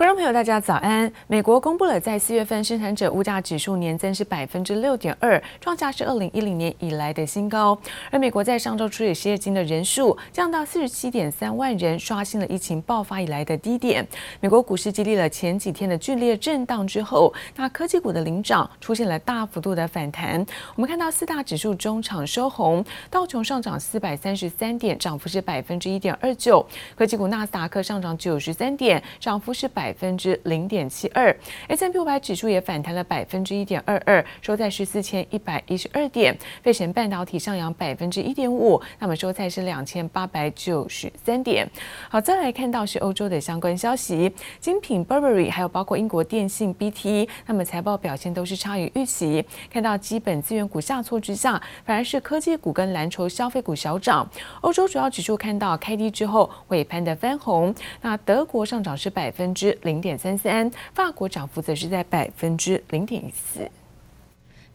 观众朋友，大家早安。美国公布了在四月份生产者物价指数年增是百分之六点二，创下是二零一零年以来的新高。而美国在上周处理失业金的人数降到四十七点三万人，刷新了疫情爆发以来的低点。美国股市经历了前几天的剧烈震荡之后，那科技股的领涨出现了大幅度的反弹。我们看到四大指数中场收红，道琼上涨四百三十三点，涨幅是百分之一点二九；科技股纳斯达克上涨九十三点，涨幅是百。百分之零点七二，S&P 五百指数也反弹了百分之一点二二，收在十四千一百一十二点。费城半导体上扬百分之一点五，那么收在是两千八百九十三点。好，再来看到是欧洲的相关消息，精品 Burberry 还有包括英国电信 BT，那么财报表现都是差于预期。看到基本资源股下挫之下，反而是科技股跟蓝筹消费股小涨。欧洲主要指数看到开低之后尾盘的翻红，那德国上涨是百分之。零点三三，法国涨幅则是在百分之零点一四。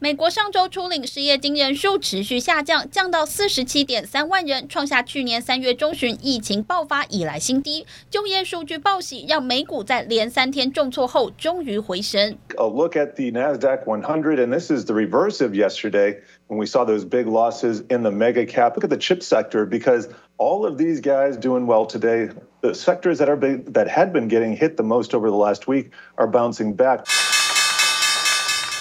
美国上周初领失业金人数持续下降，降到四十七点三万人，创下去年三月中旬疫情爆发以来新低。就业数据报喜，让美股在连三天重挫后终于回升。A look at the Nasdaq 100, and this is the reverse of yesterday when we saw those big losses in the mega cap. Look at the chip sector because all of these guys doing well today. The sectors that are big, that had been getting hit the most over the last week are bouncing back.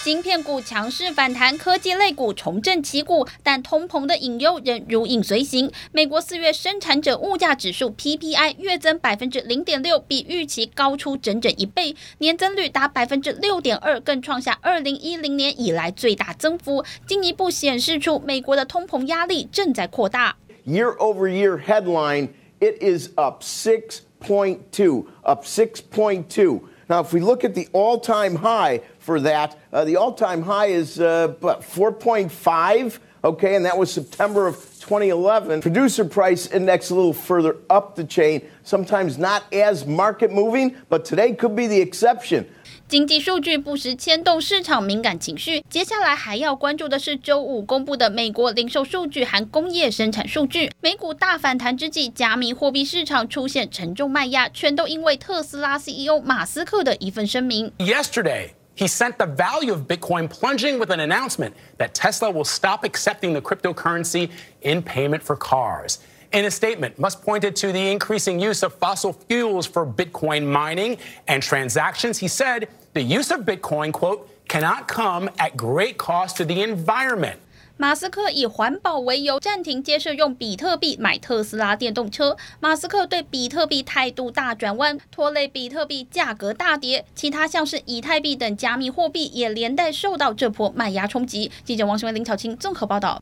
芯片股强势反弹，科技类股重振旗鼓，但通膨的隐忧仍如影随形。美国四月生产者物价指数 PPI 月增百分之零点六，比预期高出整整一倍，年增率达百分之六点二，更创下二零一零年以来最大增幅，进一步显示出美国的通膨压力正在扩大。Year over year headline, it is up six point two, up six point two. Now, if we look at the all-time high. For that, the all-time high is but 4.5. Okay, and that was September of 2011. Producer price index a little further up the chain. Sometimes not as market moving, but today could be the exception. 经济数据不时牵动市场敏感情绪。接下来还要关注的是周五公布的美国零售数据和工业生产数据。美股大反弹之际，加密货币市场出现沉重卖压，全都因为特斯拉 CEO 马斯克的一份声明。Yesterday. He sent the value of Bitcoin plunging with an announcement that Tesla will stop accepting the cryptocurrency in payment for cars. In a statement, Musk pointed to the increasing use of fossil fuels for Bitcoin mining and transactions. He said the use of Bitcoin, quote, cannot come at great cost to the environment. 马斯克以环保为由暂停接受用比特币买特斯拉电动车。马斯克对比特币态度大转弯，拖累比特币价格大跌。其他像是以太币等加密货币也连带受到这波卖压冲击。记者王雄、林巧清综合报道。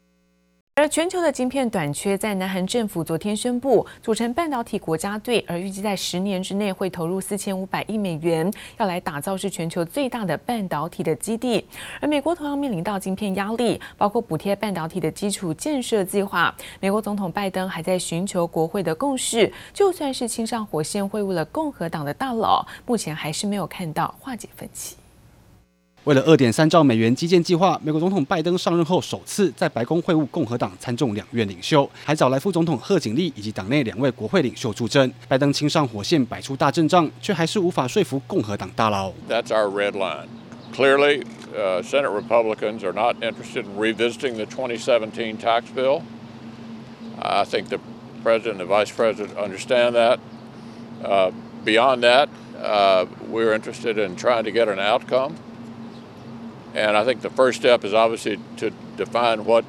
而全球的晶片短缺，在南韩政府昨天宣布组成半导体国家队，而预计在十年之内会投入四千五百亿美元，要来打造是全球最大的半导体的基地。而美国同样面临到晶片压力，包括补贴半导体的基础建设计划。美国总统拜登还在寻求国会的共识，就算是亲上火线会晤了共和党的大佬，目前还是没有看到化解分歧。为了二点三兆美元基建计划，美国总统拜登上任后首次在白宫会晤共和党参众两院领袖，还找来副总统贺锦丽以及党内两位国会领袖助阵。拜登亲上火线，摆出大阵仗，却还是无法说服共和党大佬。That's our red line. Clearly, uh, Senate Republicans are not interested in revisiting the 2017 tax bill. I think the president and the vice president understand that. Uh, beyond that, uh, we're interested in trying to get an outcome. And I think the first step is obviously to define what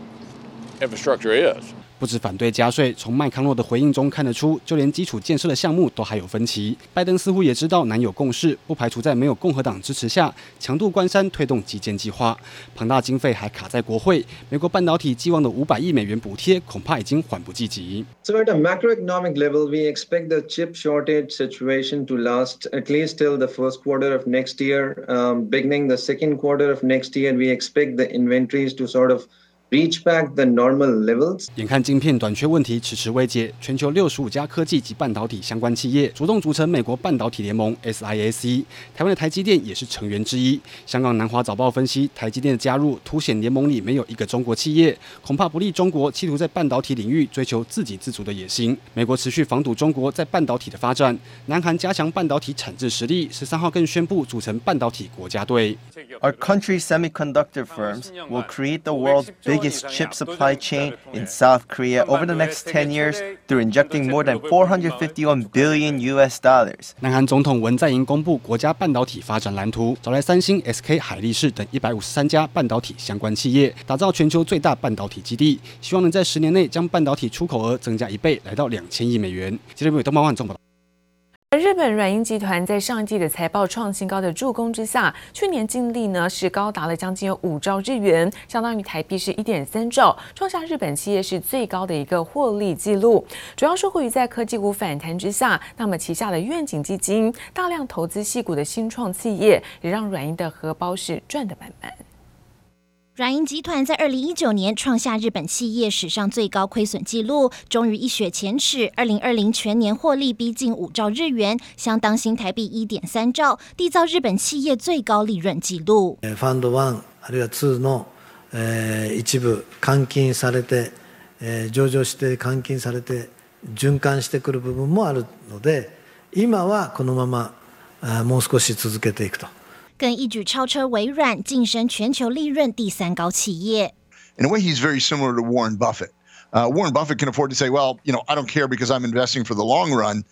infrastructure is. 不止反对加税，从麦康诺的回应中看得出，就连基础建设的项目都还有分歧。拜登似乎也知道难有共识，不排除在没有共和党支持下，强渡关山推动基建计划。庞大经费还卡在国会，美国半导体寄望的五百亿美元补贴，恐怕已经缓不济急。So at a macroeconomic level, we expect the chip shortage situation to last at least till the first quarter of next year. Um, beginning the second quarter of next year, we expect the inventories to sort of reach back the normal levels. 眼看晶片短缺问题迟迟未解，全球六十五家科技及半导体相关企业主动组成美国半导体联盟 SIAC，台湾的台积电也是成员之一。香港南华早报分析，台积电的加入凸显联盟里没有一个中国企业，恐怕不利中国企图在半导体领域追求自给自足的野心。美国持续防堵中国在半导体的发展，南韩加强半导体产制实力，十三号更宣布组成半导体国家队。Our country's semiconductor firms will create the world's biggest chip supply chain in South Korea over the next 10 years through injecting more than 451 billion US dollars. 南韩总统文在寅公布国家半导体发展蓝图，找来三星、SK 海力士等一百五十三家半导体相关企业，打造全球最大半导体基地，希望能在十年内将半导体出口额增加一倍，来到两千亿美元。记者朋友东方万众报道。日本软银集团在上一季的财报创新高的助攻之下，去年净利呢是高达了将近有五兆日元，相当于台币是一点三兆，创下日本企业是最高的一个获利记录。主要受惠于在科技股反弹之下，那么旗下的愿景基金大量投资矽谷的新创企业，也让软银的荷包是赚得满满。软银集团在二零一九年创下日本企业史上最高亏损记录，终于一雪前耻。二零二零全年获利逼近五兆日元，相当新台币一点三兆，缔造日本企业最高利润记录。ファンドワンあるいはツーの一部换金されて上场して换金されて循环してくる部分もあるので、今はこのままもう少し続けていくと。 更一举超车微软，晋升全球利润第三高企业。In a way, he's very similar to Warren Buffett. Uh, Warren Buffett can afford to say, "Well, you know, I don't care because I'm investing for the long run."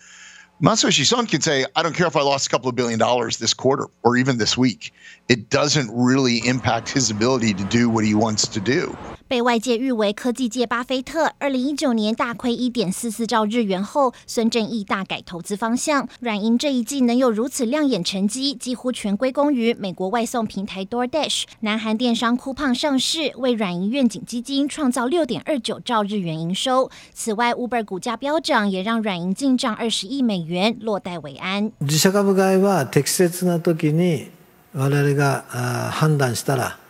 Masayoshi Son can say, "I don't care if I lost a couple of billion dollars this quarter or even this week. It doesn't really impact his ability to do what he wants to do." 被外界誉为科技界巴菲特，二零一九年大亏一点四四兆日元后，孙正义大改投资方向。软银这一季能有如此亮眼成绩，几乎全归功于美国外送平台 DoorDash、南韩电商酷胖上市，为软银愿景基金创造六点二九兆日元营收。此外，Uber 股价飙涨，也让软银进账二十亿美元，落袋为安。自社株买いは适切な时に我々が判断したら。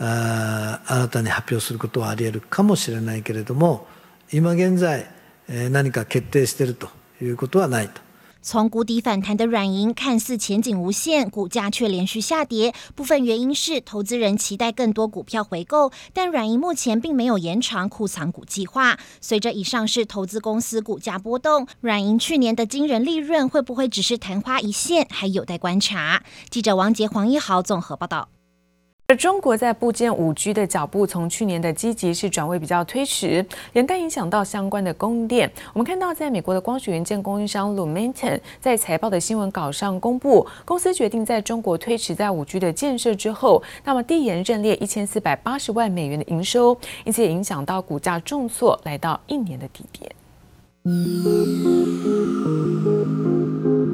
啊，新たに発表することはあり得るかもしれないけれども、今现在何か决定しているということはないと。从谷底反弹的软银看似前景无限，股价却连续下跌。部分原因是投资人期待更多股票回购，但软银目前并没有延长库藏股计划。随着已上市投资公司股价波动，软银去年的惊人利润会不会只是昙花一现，还有待观察。记者王杰、黄一豪综合报道。 而中国在布建五 G 的脚步，从去年的积极是转为比较推迟，连带影响到相关的供应链。我们看到，在美国的光学元件供应商 Lumentum 在财报的新闻稿上公布，公司决定在中国推迟在五 G 的建设之后，那么递延认列一千四百八十万美元的营收，因此也影响到股价重挫，来到一年的低点。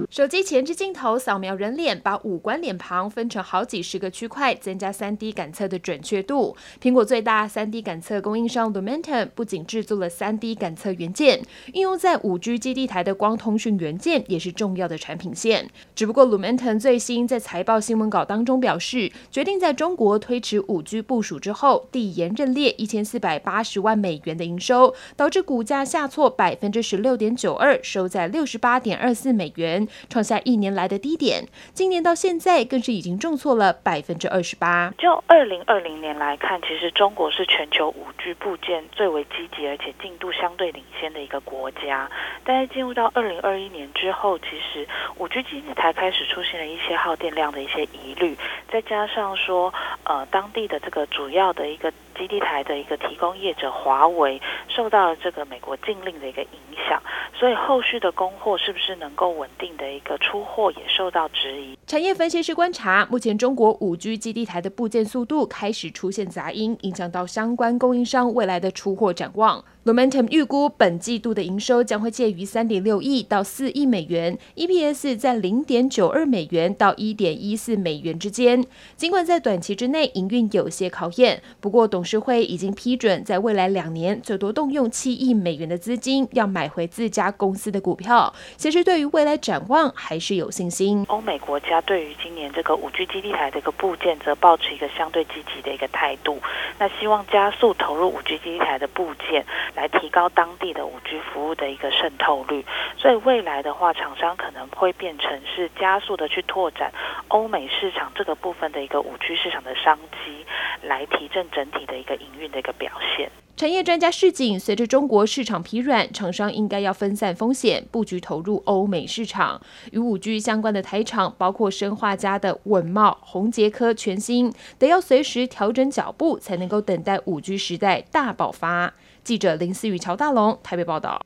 手机前置镜头扫描人脸，把五官脸庞分成好几十个区块，增加 3D 感测的准确度。苹果最大 3D 感测供应商 Lumentum 不仅制作了 3D 感测元件，应用在 5G 基地台的光通讯元件也是重要的产品线。只不过 Lumentum 最新在财报新闻稿当中表示，决定在中国推迟 5G 部署之后，递延认列一千四百八十万美元的营收，导致股价下挫百分之十六点九二，收在六十八点二四美元。创下一年来的低点，今年到现在更是已经重挫了百分之二十八。就二零二零年来看，其实中国是全球五 G 部件最为积极而且进度相对领先的一个国家。但是进入到二零二一年之后，其实五 G 基地台开始出现了一些耗电量的一些疑虑，再加上说，呃，当地的这个主要的一个基地台的一个提供业者华为受到了这个美国禁令的一个影响，所以后续的供货是不是能够稳定的？一个出货也受到质疑。产业分析师观察，目前中国五 G 基地台的部件速度开始出现杂音，影响到相关供应商未来的出货展望。Lumentum 预估本季度的营收将会介于三点六亿到四亿美元，EPS 在零点九二美元到一点一四美元之间。尽管在短期之内营运有些考验，不过董事会已经批准，在未来两年最多动用七亿美元的资金，要买回自家公司的股票。其实对于未来展望还是有信心。欧美国家对于今年这个五 G 基地台的一个部件，则保持一个相对积极的一个态度。那希望加速投入五 G 基地台的部件，来提高当地的五 G 服务的一个渗透率。所以未来的话，厂商可能会变成是加速的去拓展欧美市场这个部分的一个五 G 市场的商机，来提振整体的一个营运的一个表现。产业专家示警，随着中国市场疲软，厂商应该要分散风险，布局投入欧美市场。与五 G 相关的台厂，包括生化家的稳茂、宏杰科、全新，得要随时调整脚步，才能够等待五 G 时代大爆发。记者林思雨、乔大龙台北报道。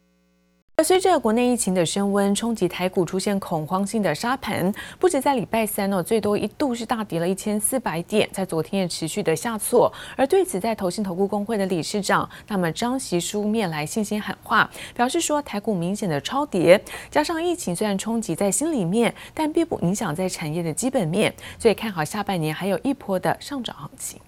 随着国内疫情的升温，冲击台股出现恐慌性的杀盘，不止在礼拜三哦，最多一度是大跌了一千四百点，在昨天也持续的下挫。而对此，在投信投顾公会的理事长那么张习书面来信心喊话，表示说台股明显的超跌，加上疫情虽然冲击在心里面，但并不影响在产业的基本面，所以看好下半年还有一波的上涨行情。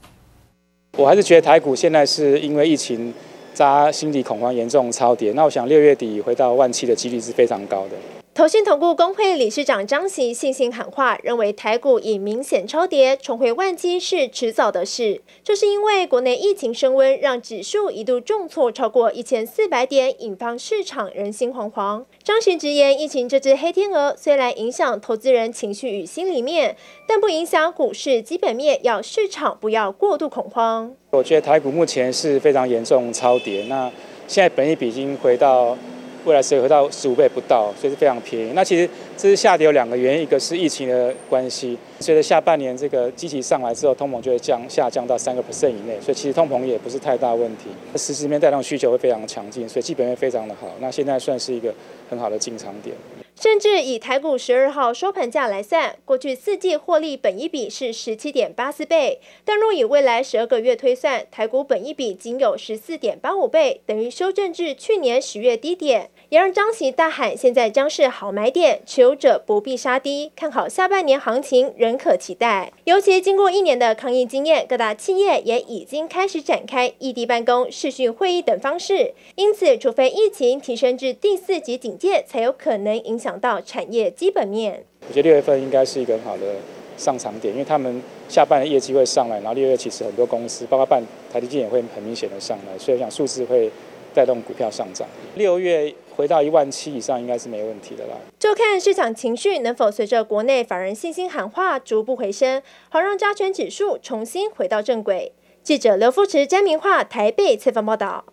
我还是觉得台股现在是因为疫情。扎心理恐慌严重超跌，那我想六月底回到万七的几率是非常高的。投信投顾公会理事长张锡信心喊话，认为台股已明显超跌，重回万七是迟早的事。这是因为国内疫情升温，让指数一度重挫超过一千四百点，引发市场人心惶惶。张锡直言，疫情这只黑天鹅虽然影响投资人情绪与心里面，但不影响股市基本面，要市场不要过度恐慌。我觉得台股目前是非常严重超跌，那现在本益比已经回到。未来是回到十五倍不到，所以是非常便宜。那其实这是下跌有两个原因，一个是疫情的关系，随着下半年这个机器上来之后，通膨就会降下降到三个 percent 以内，所以其实通膨也不是太大问题。实质面带动需求会非常强劲，所以基本面非常的好。那现在算是一个很好的进场点。甚至以台股十二号收盘价来算，过去四季获利本一比是十七点八四倍，但若以未来十二个月推算，台股本一比仅有十四点八五倍，等于修正至去年十月低点，也让张锡大喊现在将是好买点，持有者不必杀低，看好下半年行情仍可期待。尤其经过一年的抗疫经验，各大企业也已经开始展开异地办公、视讯会议等方式，因此除非疫情提升至第四级警戒，才有可能影响。到产业基本面，我觉得六月份应该是一个很好的上场点，因为他们下半年业绩会上来，然后六月其实很多公司，包括半台积电也会很明显的上来，所以我想数字会带动股票上涨。六月回到一万七以上应该是没问题的啦。就看市场情绪能否随着国内法人信心喊话逐步回升，好让加权指数重新回到正轨。记者刘富池、詹明化台北采访报道。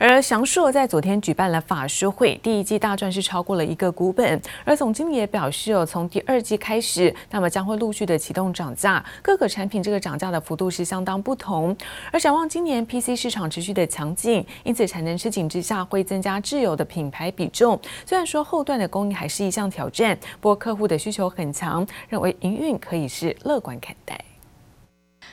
而祥硕在昨天举办了法说会，第一季大赚是超过了一个股本。而总经理也表示，哦，从第二季开始，那么将会陆续的启动涨价，各个产品这个涨价的幅度是相当不同。而展望今年 PC 市场持续的强劲，因此产能吃紧之下会增加自有的品牌比重。虽然说后段的供应还是一项挑战，不过客户的需求很强，认为营运可以是乐观看待。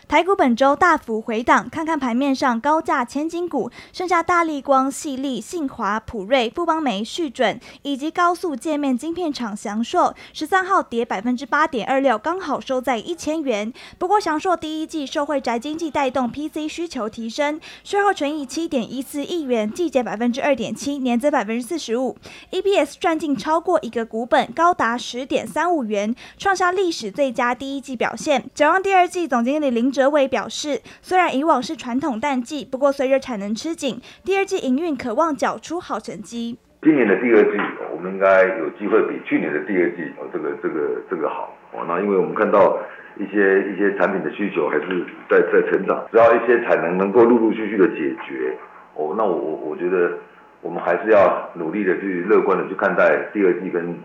台股本周大幅回档，看看盘面上高价千金股，剩下大力光、细力、信华、普瑞、富邦煤、旭准以及高速界面晶片厂祥硕，十三号跌百分之八点二六，刚好收在一千元。不过祥硕第一季受惠宅经济带动 PC 需求提升，税后纯益七点一四亿元，季减百分之二点七，年增百分之四十五，EPS 赚进超过一个股本，高达十点三五元，创下历史最佳第一季表现。展望第二季，总经理林。哲伟表示，虽然以往是传统淡季，不过随着产能吃紧，第二季营运可望缴出好成绩。今年的第二季，我们应该有机会比去年的第二季哦，这个这个这个好哦。那因为我们看到一些一些产品的需求还是在在成长，只要一些产能能够陆陆续续的解决哦，那我我觉得我们还是要努力的去乐观的去看待第二季跟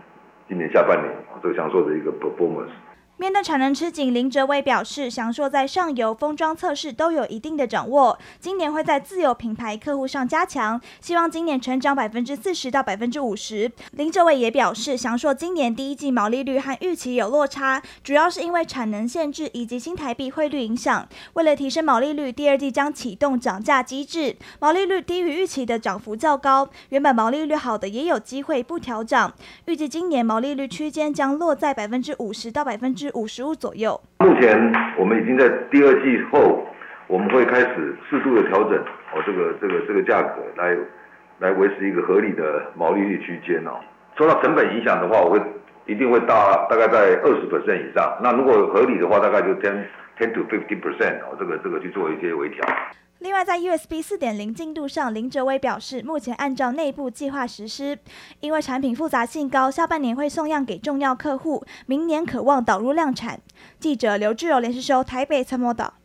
今年下半年这个祥硕的一个 performance。面对产能吃紧，林哲伟表示，祥硕在上游封装测试都有一定的掌握，今年会在自有品牌客户上加强，希望今年成长百分之四十到百分之五十。林哲伟也表示，祥硕今年第一季毛利率和预期有落差，主要是因为产能限制以及新台币汇率影响。为了提升毛利率，第二季将启动涨价机制，毛利率低于预期的涨幅较高，原本毛利率好的也有机会不调涨。预计今年毛利率区间将落在百分之五十到百分之五十五左右。目前我们已经在第二季后，我们会开始适度的调整哦，这个这个这个价格来来维持一个合理的毛利率区间哦。受到成本影响的话，我会一定会大大概在二十 percent 以上。那如果合理的话，大概就 ten ten to fifty percent 哦，这个这个去做一些微调。另外，在 USB 四点零进度上，林哲威表示，目前按照内部计划实施，因为产品复杂性高，下半年会送样给重要客户，明年可望导入量产。记者刘志柔连续收台北参谋导。